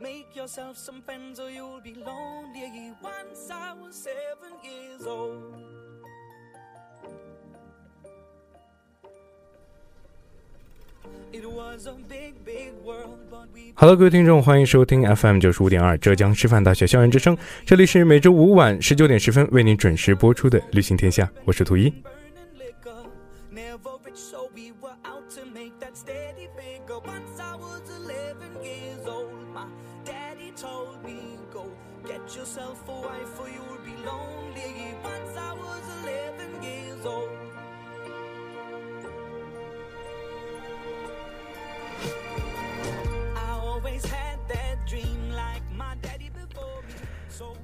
Make yourself some friends or you'll be lonely. Once I was seven years old. Hello，各位听众，欢迎收听 FM 九十五点二浙江师范大学校园之声，这里是每周五晚十九点十分为您准时播出的《旅行天下》，我是图一。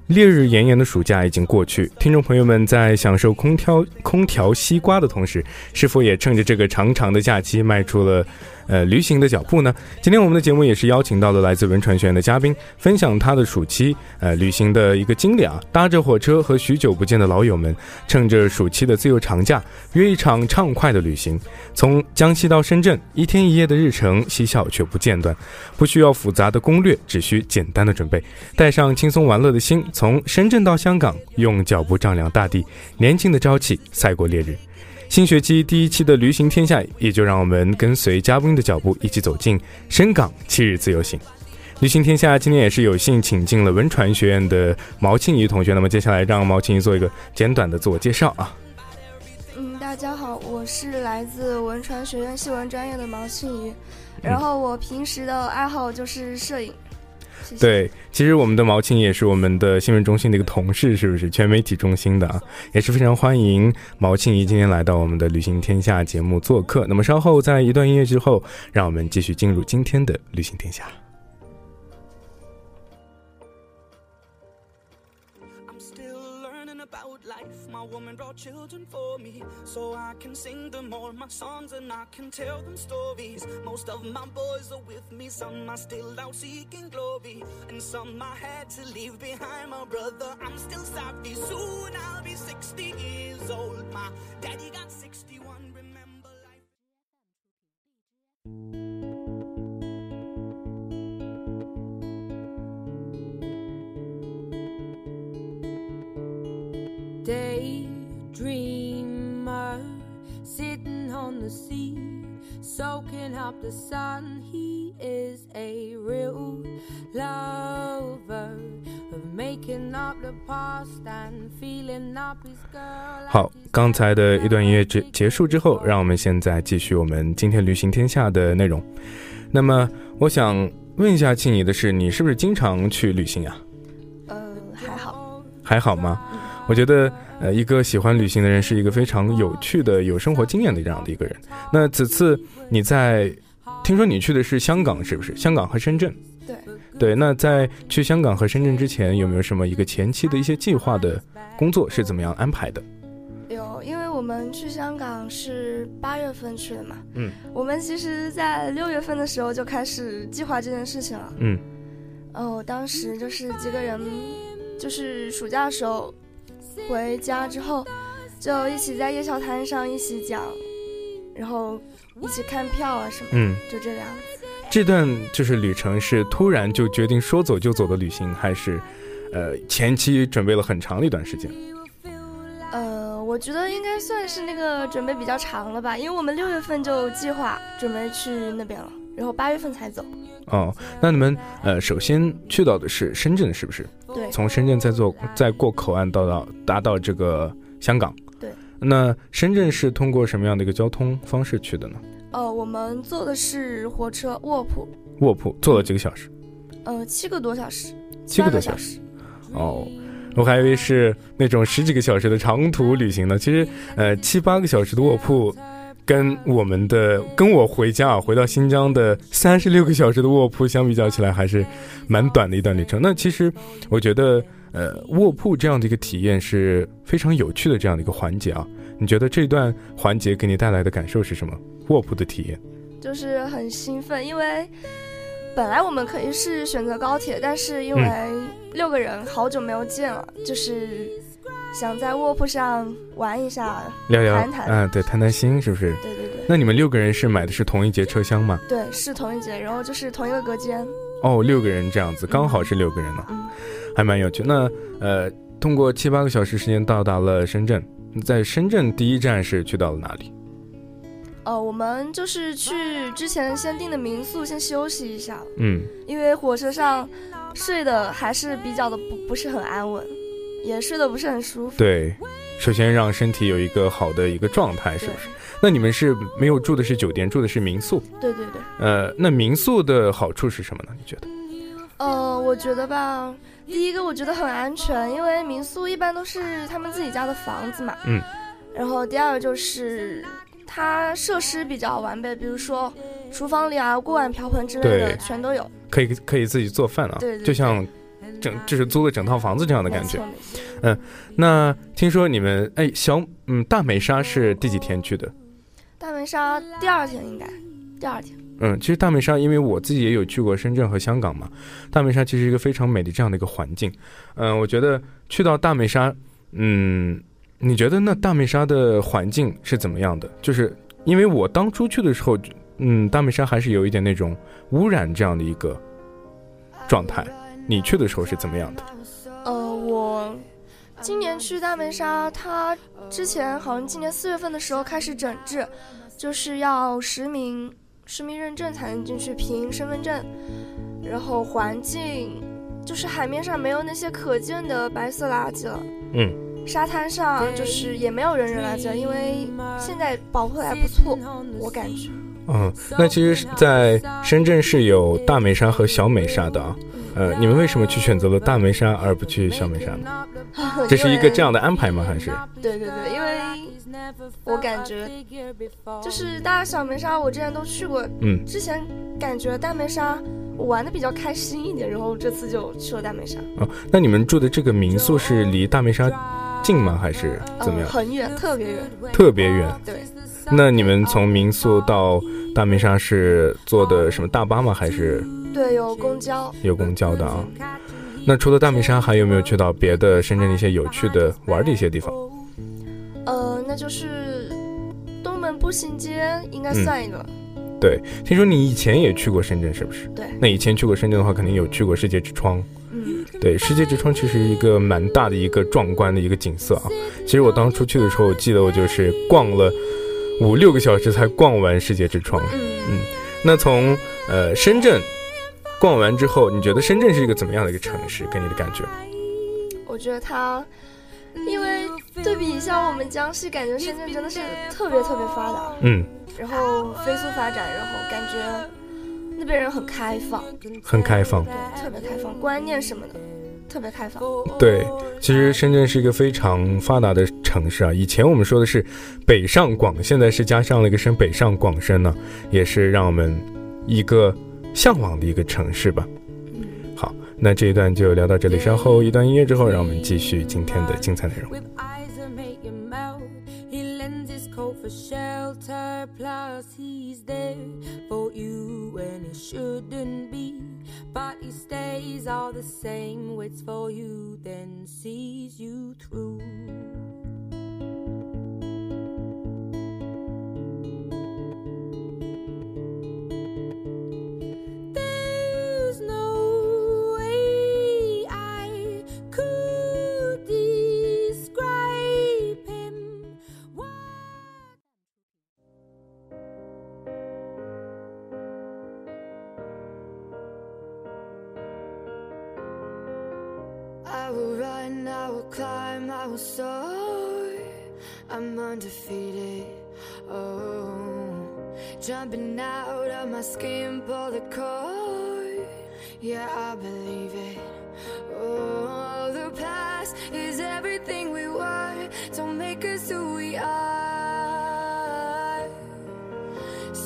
烈日炎炎的暑假已经过去，听众朋友们在享受空调空调西瓜的同时，是否也趁着这个长长的假期迈出了？呃，旅行的脚步呢？今天我们的节目也是邀请到了来自文传学院的嘉宾，分享他的暑期呃旅行的一个经历啊。搭着火车和许久不见的老友们，趁着暑期的自由长假，约一场畅快的旅行。从江西到深圳，一天一夜的日程，嬉笑却不间断，不需要复杂的攻略，只需简单的准备，带上轻松玩乐的心，从深圳到香港，用脚步丈量大地，年轻的朝气赛过烈日。新学期第一期的旅行天下，也就让我们跟随嘉宾的脚步，一起走进深港七日自由行。旅行天下今天也是有幸请进了文传学院的毛庆怡同学。那么接下来让毛庆怡做一个简短的自我介绍啊。嗯，大家好，我是来自文传学院新闻专业的毛庆怡，然后我平时的爱好就是摄影。对，其实我们的毛青也是我们的新闻中心的一个同事，是不是全媒体中心的啊？也是非常欢迎毛庆怡今天来到我们的旅行天下节目做客。那么稍后在一段音乐之后，让我们继续进入今天的旅行天下。Children for me so I can sing them all my songs and I can tell them stories. Most of my boys are with me, some are still out seeking glory, and some I had to leave behind. My brother, I'm still savvy. Soon I'll be 60 years old. My daddy got 61. Remember life. Day dreamer sitting on the sea soaking up the sun he is a real lover of making up the past and feeling up his girl 好刚才的一段音乐结结束之后让我们现在继续我们今天旅行天下的内容那么我想问一下庆怡的是你是不是经常去旅行呀呃还好还好吗我觉得呃，一个喜欢旅行的人是一个非常有趣的、有生活经验的这样的一个人。那此次你在，听说你去的是香港，是不是？香港和深圳。对。对，那在去香港和深圳之前，有没有什么一个前期的一些计划的工作是怎么样安排的？有，因为我们去香港是八月份去的嘛。嗯。我们其实，在六月份的时候就开始计划这件事情了。嗯。哦，当时就是几个人，就是暑假的时候。回家之后，就一起在夜宵摊上一起讲，然后一起看票啊什么，嗯，就这样。这段就是旅程是突然就决定说走就走的旅行，还是，呃，前期准备了很长的一段时间？呃，我觉得应该算是那个准备比较长了吧，因为我们六月份就计划准备去那边了，然后八月份才走。哦，那你们呃，首先去到的是深圳，是不是？对。从深圳再坐再过口岸到到达到这个香港。对。那深圳是通过什么样的一个交通方式去的呢？呃，我们坐的是火车卧铺，卧铺坐了几个小时？呃，七个多小时，七个多小时。哦，我还以为是那种十几个小时的长途旅行呢。其实，呃，七八个小时的卧铺，跟我们的跟我回家啊，回到新疆的三十六个小时的卧铺相比较起来，还是蛮短的一段旅程。那其实，我觉得，呃，卧铺这样的一个体验是非常有趣的这样的一个环节啊。你觉得这段环节给你带来的感受是什么？卧铺的体验，就是很兴奋，因为。本来我们可以是选择高铁，但是因为六个人好久没有见了，就是想在卧铺上玩一下，聊聊谈谈，嗯，对，谈谈心，是不是？对对对。那你们六个人是买的是同一节车厢吗？对，是同一节，然后就是同一个隔间。哦，六个人这样子，刚好是六个人呢，还蛮有趣。那呃，通过七八个小时时间到达了深圳，在深圳第一站是去到了哪里？呃，我们就是去之前先订的民宿，先休息一下。嗯，因为火车上睡的还是比较的不不是很安稳，也睡得不是很舒服。对，首先让身体有一个好的一个状态，是不是？那你们是没有住的是酒店，住的是民宿？对对对。呃，那民宿的好处是什么呢？你觉得？呃，我觉得吧，第一个我觉得很安全，因为民宿一般都是他们自己家的房子嘛。嗯。然后第二个就是。它设施比较完备，比如说厨房里啊，锅碗瓢盆之类的全都有，可以可以自己做饭啊，对，就像整就是租了整套房子这样的感觉。嗯，那听说你们哎小嗯大美沙是第几天去的？大美沙第二天应该，第二天。嗯，其实大梅沙因为我自己也有去过深圳和香港嘛，大梅沙其实一个非常美的这样的一个环境。嗯，我觉得去到大梅沙，嗯。你觉得那大梅沙的环境是怎么样的？就是因为我当初去的时候，嗯，大梅沙还是有一点那种污染这样的一个状态。你去的时候是怎么样的？呃，我今年去大梅沙，它之前好像今年四月份的时候开始整治，就是要实名实名认证才能进去凭身份证，然后环境就是海面上没有那些可见的白色垃圾了。嗯。沙滩上就是也没有人扔垃圾，因为现在保护的还不错，我感觉。嗯，那其实，在深圳是有大梅沙和小美沙的啊。呃，你们为什么去选择了大梅沙而不去小梅沙呢？这是一个这样的安排吗？还是？对对对，因为我感觉就是大小梅沙，我之前都去过。嗯。之前感觉大梅沙我玩的比较开心一点，然后这次就去了大梅沙。哦，那你们住的这个民宿是离大梅沙？近吗？还是怎么样？很远，特别远，特别远。对。那你们从民宿到大梅沙是坐的什么大巴吗？还是？对，有公交。有公交的啊。那除了大梅沙，还有没有去到别的深圳的一些有趣的玩的一些地方？呃，那就是东门步行街，应该算一个。对，听说你以前也去过深圳，是不是？对。那以前去过深圳的话，肯定有去过世界之窗。对，世界之窗其实一个蛮大的一个壮观的一个景色啊。其实我当初去的时候，我记得我就是逛了五六个小时才逛完世界之窗。嗯，那从呃深圳逛完之后，你觉得深圳是一个怎么样的一个城市？给你的感觉？我觉得它，因为对比一下我们江西，感觉深圳真的是特别特别发达。嗯，然后飞速发展，然后感觉。那边人很开放，很开放，对，特别开放，观念什么的特别开放。对，其实深圳是一个非常发达的城市啊。以前我们说的是北上广，现在是加上了一个深，北上广深呢，也是让我们一个向往的一个城市吧。好，那这一段就聊到这里，稍后一段音乐之后，让我们继续今天的精彩内容。Shouldn't be. But he stays all the same, waits for you, then sees you through.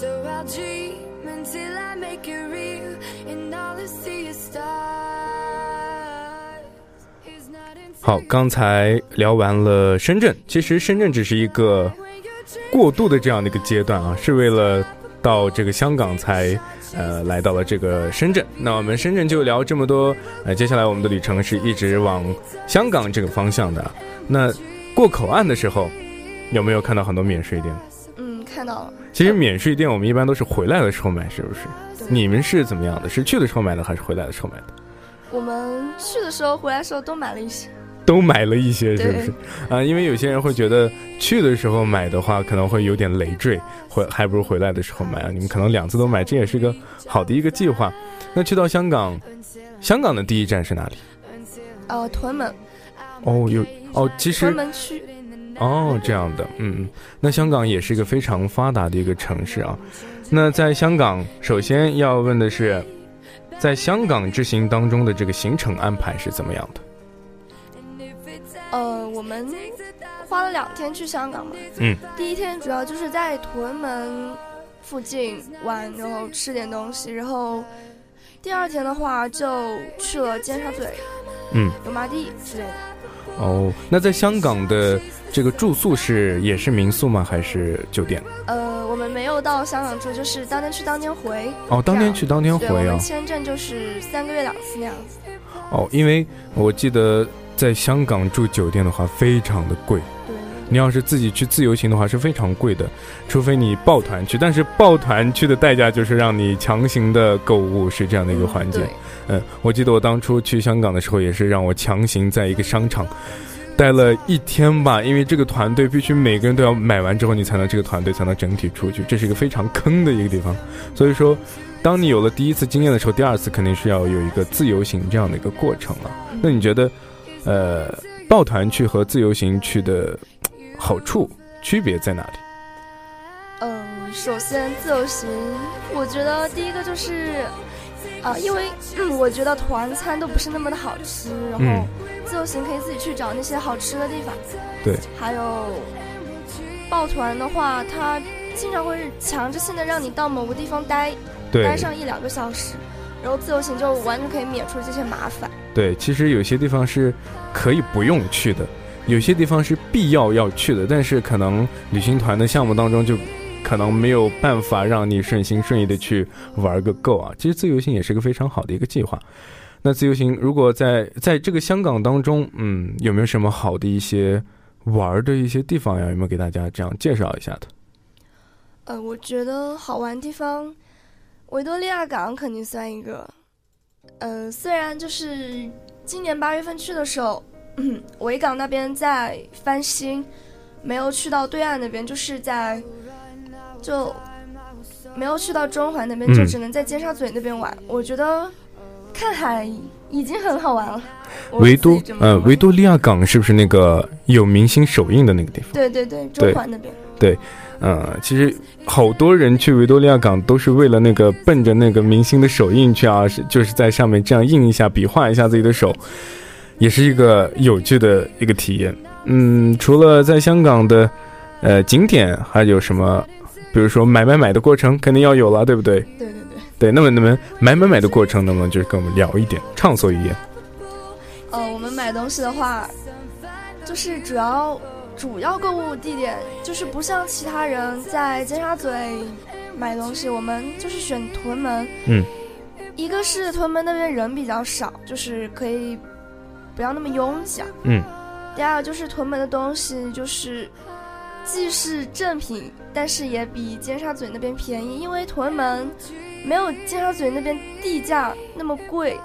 So I'll dream until I make it real, and all I see is stars. It's not 好，刚才聊完了深圳，其实深圳只是一个过渡的这样的一个阶段啊，是为了到这个香港才呃来到了这个深圳。那我们深圳就聊这么多，呃，接下来我们的旅程是一直往香港这个方向的。那过口岸的时候，有没有看到很多免税店？嗯，看到了。其实免税店我们一般都是回来的时候买，是不是？你们是怎么样的？是去的时候买的，还是回来的时候买的？我们去的时候、回来的时候都买了一些。都买了一些，是不是？啊，因为有些人会觉得去的时候买的话，可能会有点累赘，回还不如回来的时候买啊。你们可能两次都买，这也是个好的一个计划。那去到香港，香港的第一站是哪里？呃，屯门，哦，有哦，其实屯门区。哦这样的，嗯嗯。那香港也是一个非常发达的一个城市啊。那在香港，首先要问的是，在香港之行当中的这个行程安排是怎么样的？呃，我们花了两天去香港嘛。嗯。第一天主要就是在屯门附近玩，然后吃点东西，然后第二天的话就去了尖沙咀、嗯。油麻地之类的。哦，那在香港的这个住宿是也是民宿吗？还是酒店？呃，我们没有到香港住，就是当天去当天回。哦，当天去当天回啊们。签证就是三个月两次那样子。哦，因为我记得在香港住酒店的话非常的贵，对，你要是自己去自由行的话是非常贵的，除非你抱团去。但是抱团去的代价就是让你强行的购物，是这样的一个环节。对，嗯，我记得我当初去香港的时候，也是让我强行在一个商场待了一天吧，因为这个团队必须每个人都要买完之后，你才能这个团队才能整体出去，这是一个非常坑的一个地方。所以说，当你有了第一次经验的时候，第二次肯定是要有一个自由行这样的一个过程了。那你觉得，呃，抱团去和自由行去的好处区别在哪里？嗯，首先自由行，我觉得第一个就是，啊、因为、嗯、我觉得团餐都不是那么的好吃，然后嗯自由行可以自己去找那些好吃的地方。对，还有抱团的话，它经常会强制性的让你到某个地方待待上一两个小时，然后自由行就完全可以免除这些麻烦。对，其实有些地方是可以不用去的，有些地方是必要要去的，但是可能旅行团的项目当中就可能没有办法让你顺心顺意的去玩个够啊。其实自由行也是个非常好的一个计划。那自由行如果在在这个香港当中，嗯，有没有什么好的一些玩的一些地方呀？有没有给大家这样介绍一下的？呃，我觉得好玩地方，维多利亚港肯定算一个。呃，虽然就是今年八月份去的时候，维港那边在翻新，没有去到对岸那边，就是在就没有去到中环那边，嗯就只能在尖沙咀那边玩。我觉得看海已经很好玩了。维多呃，维多利亚港是不是那个有明星首映的那个地方？对对对，中环那边。对呃，其实好多人去维多利亚港都是为了那个奔着那个明星的手印去啊，是就是在上面这样印一下、比划一下自己的手，也是一个有趣的一个体验。嗯，除了在香港的呃景点，还有什么？比如说买买买的过程肯定要有了，对不对？对对对。那么那么买买买的过程，能不能就是跟我们聊一点，畅所欲言？呃，我们买东西的话，就是主要主要购物地点就是不像其他人在尖沙咀买东西，我们就是选屯门。嗯，一个是屯门那边人比较少，就是可以不要那么拥挤啊。嗯。第二个就是屯门的东西就是既是正品，但是也比尖沙咀那边便宜，因为屯门没有尖沙咀那边地价那么贵，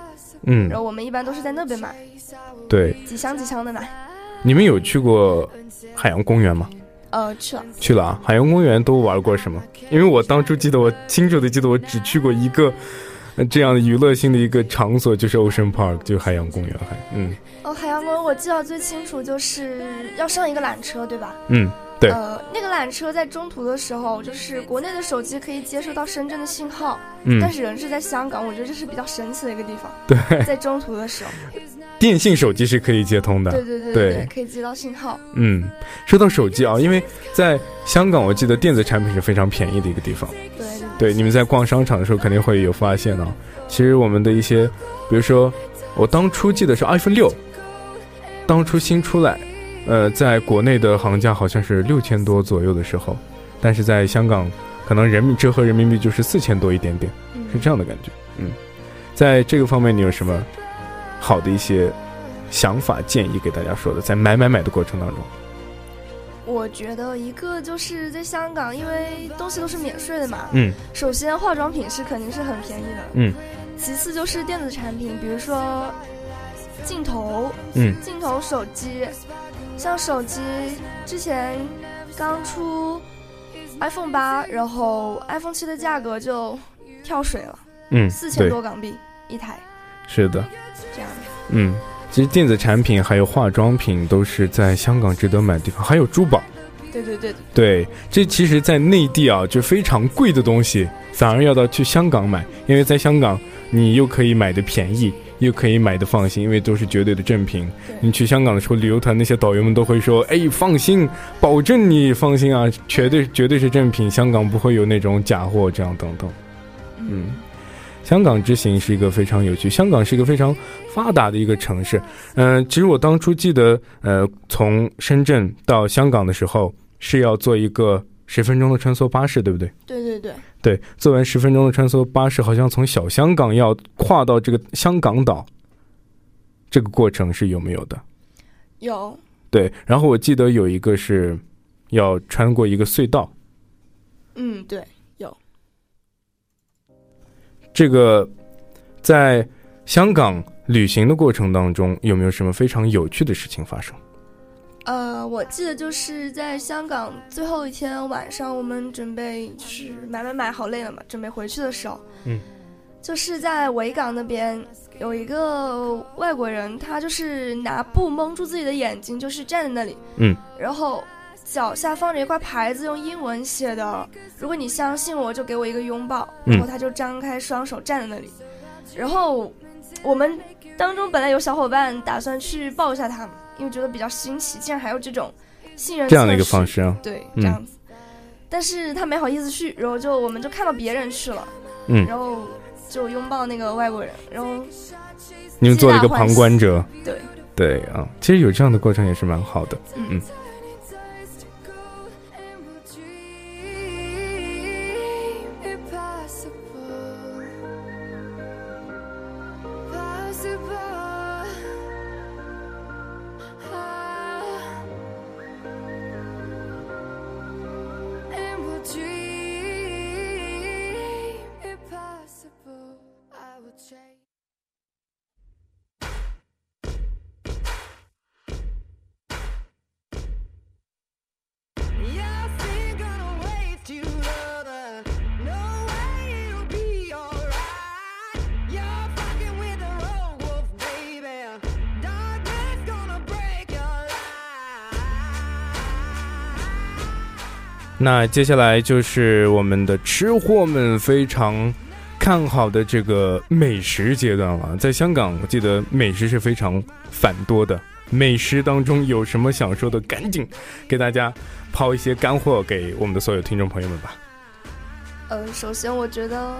嗯然，后我们一般都是在那边买，对，几箱几箱的买。你们有去过海洋公园吗？呃，去了，去了啊，海洋公园都玩过什么？因为我当初记得，我清楚的记得，我只去过一个呃这样的娱乐性的一个场所，就是 Ocean Park，就是海洋公园。还嗯哦，海洋公园我记得最清楚就是要上一个缆车，对吧？嗯，对呃，那个缆车在中途的时候，就是国内的手机可以接收到深圳的信号，嗯但，是人是在香港，我觉得这是比较神奇的一个地方。对，在中途的时候，电信手机是可以接通的。对对对对对，可以接到信号。嗯，说到手机啊，因为在香港，我记得电子产品是非常便宜的一个地方。对对对，你们在逛商场的时候肯定会有发现啊。其实我们的一些，比如说我当初记得是 iPhone 六，当初新出来，呃，在国内的行价好像是六千多左右的时候，但是在香港，可能人民折合人民币就是四千多一点点，是嗯，这样的感觉。嗯，在这个方面，你有什么好的一些想法建议给大家说的？在买买买的过程当中，我觉得一个就是在香港，因为东西都是免税的嘛。嗯首先化妆品是肯定是很便宜的，嗯其次就是电子产品，比如说镜头、嗯镜头、手机，像手机之前刚出 iPhone 八，然后 iPhone 七的价格就跳水了，嗯，四千对，多港币一台，是的。这样的。嗯，其实电子产品还有化妆品都是在香港值得买的地方，还有珠宝。对对对对，对，这其实，在内地啊，就非常贵的东西，反而要到去香港买，因为在香港你又可以买的便宜，又可以买的放心，因为都是绝对的正品。你去香港的时候，旅游团那些导游们都会说：“哎，放心，保证你放心啊，绝对绝对是正品，香港不会有那种假货，这样等等。”嗯，香港之行是一个非常有趣，香港是一个非常发达的一个城市。嗯、其实我当初记得，呃，从深圳到香港的时候是要坐一个十分钟的穿梭巴士，对不对？对对对，对，做完十分钟的穿梭巴士，好像从小香港要跨到这个香港岛，这个过程是有没有的？有对，然后我记得有一个是要穿过一个隧道，嗯对有。这个在香港旅行的过程当中，有没有什么非常有趣的事情发生？呃，我记得就是在香港最后一天晚上，我们准备就是买买买，好累了嘛，准备回去的时候，嗯，就是在维港那边有一个外国人，他就是拿布蒙住自己的眼睛，就是站在那里，嗯，然后脚下放着一块牌子，用英文写的“如果你相信我，就给我一个拥抱”，嗯。然后他就张开双手站在那里，然后我们当中本来有小伙伴打算去抱一下他，因为觉得比较新奇，竟然还有这种信任这样的一个方式啊，对，嗯这样子。但是他没好意思去，然后就我们就看到别人去了，嗯然后就拥抱那个外国人，然后你们做了一个旁观者，对，对啊，其实有这样的过程也是蛮好的。嗯嗯那接下来就是我们的吃货们非常看好的这个美食阶段了。在香港，我记得美食是非常繁多的。美食当中有什么想说的，赶紧给大家抛一些干货给我们的所有听众朋友们吧。呃，首先我觉得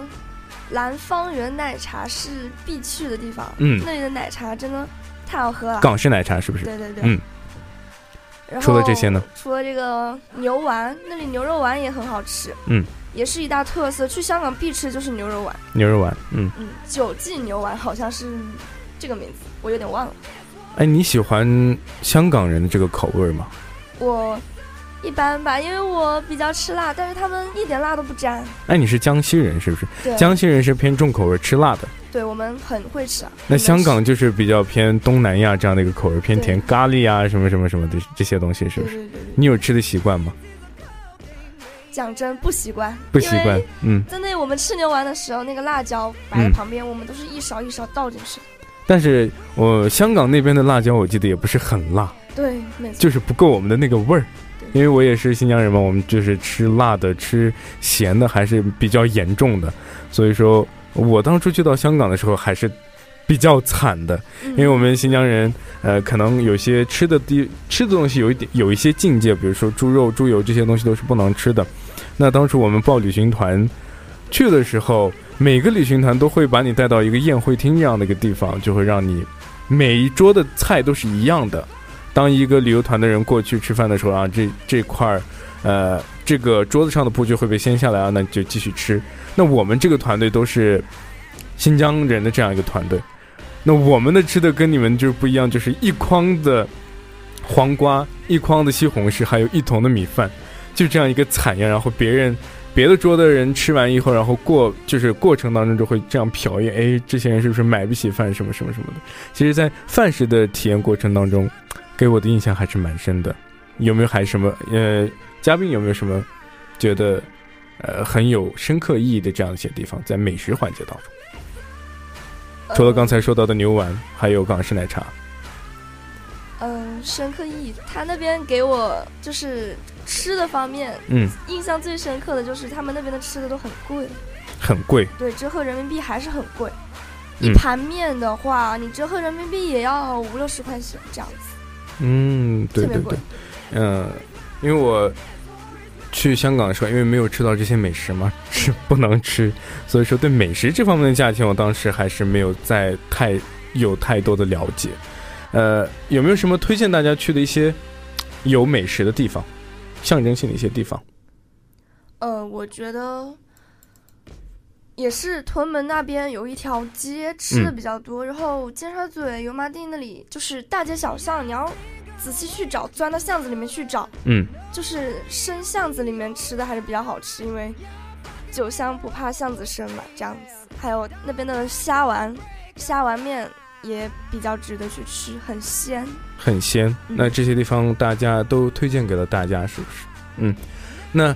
蓝方园奶茶是必去的地方，嗯那里的奶茶真的太好喝了。港式奶茶是不是？对对对，嗯。然后除了这些呢？除了这个牛丸，那里牛肉丸也很好吃，嗯，也是一大特色。去香港必吃就是牛肉丸，牛肉丸，嗯，嗯，九记牛丸好像是这个名字，我有点忘了。哎，你喜欢香港人的这个口味吗？我一般吧，因为我比较吃辣，但是他们一点辣都不沾。哎，你是江西人是不是？对，江西人是偏重口味，吃辣的。对我们很会吃啊。那香港就是比较偏东南亚这样的一个口味，偏甜，咖喱啊什么什么什么的这些东西，是不是？对对对对，你有吃的习惯吗？讲真不习惯，不习惯，嗯。在那我们吃牛丸的时候，那个辣椒摆在旁边，我们都是一勺一勺倒进去。但是我香港那边的辣椒，我记得也不是很辣，对，没错。就是不够我们的那个味儿。因为我也是新疆人嘛，我们就是吃辣的、吃咸的还是比较严重的，所以说我当初去到香港的时候还是比较惨的，嗯因为我们新疆人呃，可能有些吃的地吃的东西有一点有一些境界，比如说猪肉、猪油这些东西都是不能吃的。那当初我们报旅行团去的时候，每个旅行团都会把你带到一个宴会厅这样的一个地方，就会让你每一桌的菜都是一样的。当一个旅游团的人过去吃饭的时候啊，这这块儿，呃，这个桌子上的布就会被掀下来啊，那就继续吃。那我们这个团队都是新疆人的这样一个团队，那我们的吃的跟你们就是不一样，就是一筐的黄瓜，一筐的西红柿，还有一桶的米饭，就这样一个惨样。然后别人别的桌的人吃完以后，然后过就是过程当中就会这样瞟一眼，哎，这些人是不是买不起饭什么什么什么的？其实，在饭食的体验过程当中，给我的印象还是蛮深的。有没有还什么呃，嘉宾有没有什么觉得呃很有深刻意义的这样一些地方，在美食环节当中？除了刚才说到的牛丸，还有港式奶茶。嗯，深刻意义，他那边给我就是吃的方面嗯，印象最深刻的就是他们那边的吃的都很贵，很贵。对，折合人民币还是很贵。嗯一盘面的话，你折合人民币也要五六十块钱这样子，嗯，对对对，。嗯，因为我去香港的时候，因为没有吃到这些美食嘛，是不能吃，所以说对美食这方面的价钱，我当时还是没有在太有太多的了解。呃，有没有什么推荐大家去的一些有美食的地方，象征性的一些地方？呃，我觉得也是屯门那边有一条街吃的嗯比较多，然后尖沙咀油麻地那里就是大街小巷，你要仔细去找，钻到巷子里面去找，嗯就是深巷子里面吃的还是比较好吃，因为酒香不怕巷子深嘛，这样子。还有那边的虾丸，虾丸面也比较值得去吃，很鲜。很鲜。嗯那这些地方大家都推荐给了大家，是不是？嗯，那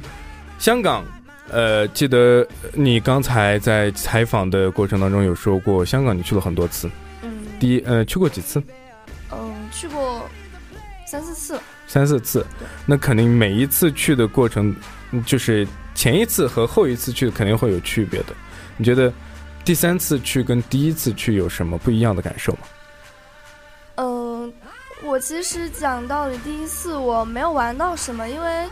香港，呃，记得你刚才在采访的过程当中有说过，香港你去了很多次，嗯，第一，呃，去过几次？三四次。三四次。那肯定每一次去的过程，嗯就是前一次和后一次去肯定会有区别的。你觉得第三次去跟第一次去有什么不一样的感受吗？嗯，我其实讲道理，第一次我没有玩到什么，因为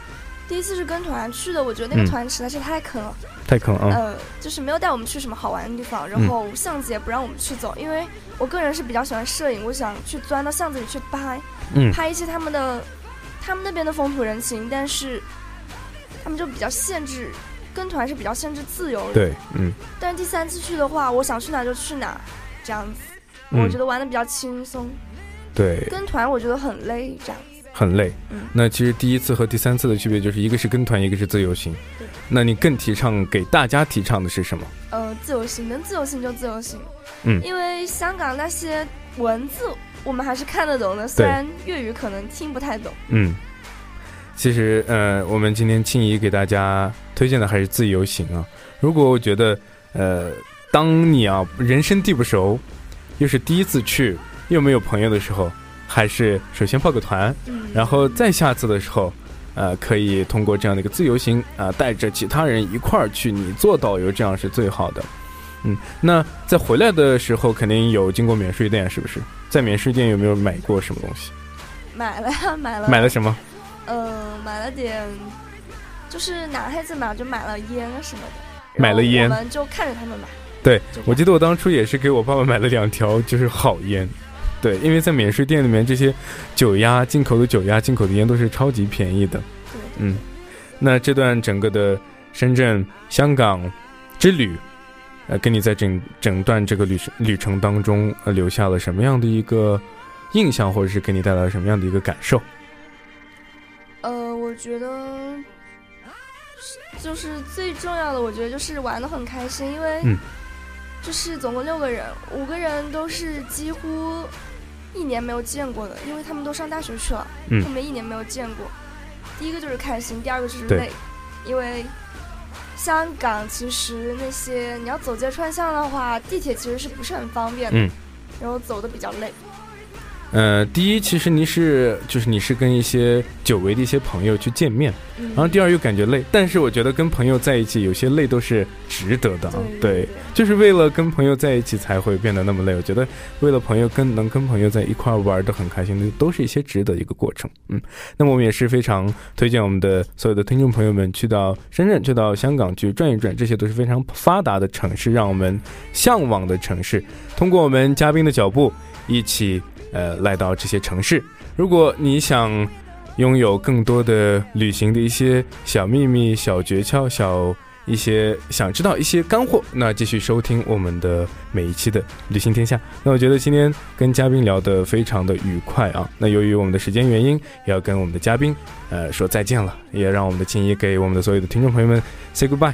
第一次是跟团去的，我觉得那嗯个团实在是太坑了。太坑啊！呃，就是没有带我们去什么好玩的地方，然后巷子也不让我们去走，因为我个人是比较喜欢摄影，我想去钻到巷子里去拍，嗯拍一些他们的他们那边的风土人情，但是他们就比较限制，跟团是比较限制自由的。对，嗯但是第三次去的话，我想去哪就去哪，这样子，嗯我觉得玩的比较轻松。对，跟团我觉得很累，这样子。很累。嗯那其实第一次和第三次的区别就是一个是跟团，一个是自由行对。那你更提倡给大家提倡的是什么？呃，自由行能自由行就自由行，嗯因为香港那些文字我们还是看得懂的，虽然粤语可能听不太懂。嗯，其实呃，我们今天青怡给大家推荐的还是自由行啊。如果我觉得呃，当你啊人生地不熟，又是第一次去，又没有朋友的时候，还是首先报个团，嗯，然后再下次的时候，呃，可以通过这样的一个自由行啊、带着其他人一块儿去，你做导游，这样是最好的。嗯，那在回来的时候，肯定有经过免税店，是不是？在免税店有没有买过什么东西？买了呀，买了，买了什么？呃，买了点，就是男孩子嘛，就买了烟啊什么的。买了烟我们就看着他们买。对我记得我当初也是给我爸爸买了两条，就是好烟。对，因为在免税店里面，这些酒鸭、进口的酒鸭、进口的烟都是超级便宜的。对，嗯，那这段整个的深圳、香港之旅，呃，跟你在整整段这个旅程旅程当中，呃，留下了什么样的一个印象，或者是给你带来了什么样的一个感受？呃，我觉得就是最重要的，我觉得就是玩的很开心，因为嗯就是总共六个人，五个人都是几乎一年没有见过的，因为他们都上大学去了，嗯后面一年没有见过。第一个就是开心，第二个就是累，因为香港其实那些你要走街串巷的话，地铁其实是不是很方便的，嗯然后走的比较累。呃，第一，其实你是就是你是跟一些久违的一些朋友去见面，嗯然后第二又感觉累，但是我觉得跟朋友在一起，有些累都是值得的啊。对，就是为了跟朋友在一起才会变得那么累。我觉得为了朋友跟能跟朋友在一块儿玩的很开心的，都是一些值得一个过程。嗯，那么我们也是非常推荐我们的所有的听众朋友们去到深圳、去到香港去转一转，这些都是非常发达的城市，让我们向往的城市。通过我们嘉宾的脚步，一起呃来到这些城市。如果你想拥有更多的旅行的一些小秘密、小诀窍、小一些想知道一些干货，那继续收听我们的每一期的旅行天下。那我觉得今天跟嘉宾聊得非常的愉快啊。那由于我们的时间原因，也要跟我们的嘉宾呃说再见了，也让我们的青怡给我们的所有的听众朋友们 say goodbye，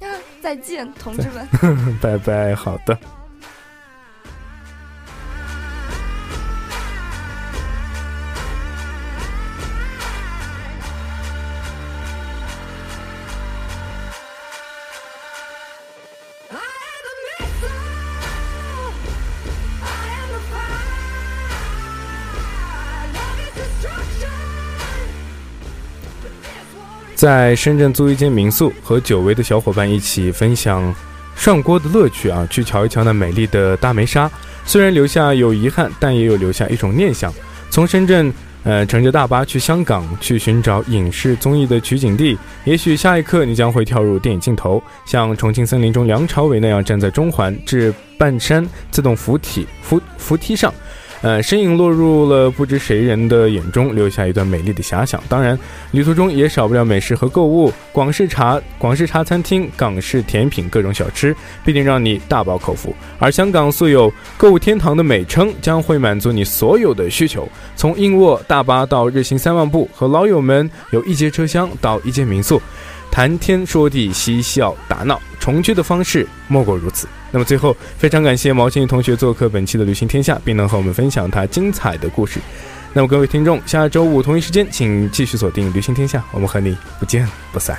啊再见，同志们。拜拜。好的。在深圳租一间民宿，和久违的小伙伴一起分享涮锅的乐趣啊！去瞧一瞧那美丽的大梅沙，虽然留下有遗憾，但也有留下一种念想。从深圳，呃，乘着大巴去香港，去寻找影视综艺的取景地。也许下一刻你将会跳入电影镜头，像《重庆森林》中梁朝伟那样站在中环至半山自动扶梯扶扶梯上。呃，身影落入了不知谁人的眼中，留下一段美丽的遐想。当然，旅途中也少不了美食和购物，广式茶、广式茶餐厅、港式甜品、各种小吃，必定让你大饱口福。而香港素有“购物天堂”的美称，将会满足你所有的需求。从硬卧大巴到日行三万步，和老友们由一节车厢到一间民宿。谈天说地，嬉笑打闹，重聚的方式莫过如此。那么最后，非常感谢毛新宇同学做客本期的《旅行天下》，并能和我们分享他精彩的故事。那么各位听众，下周五同一时间，请继续锁定《旅行天下》，我们和你不见不散。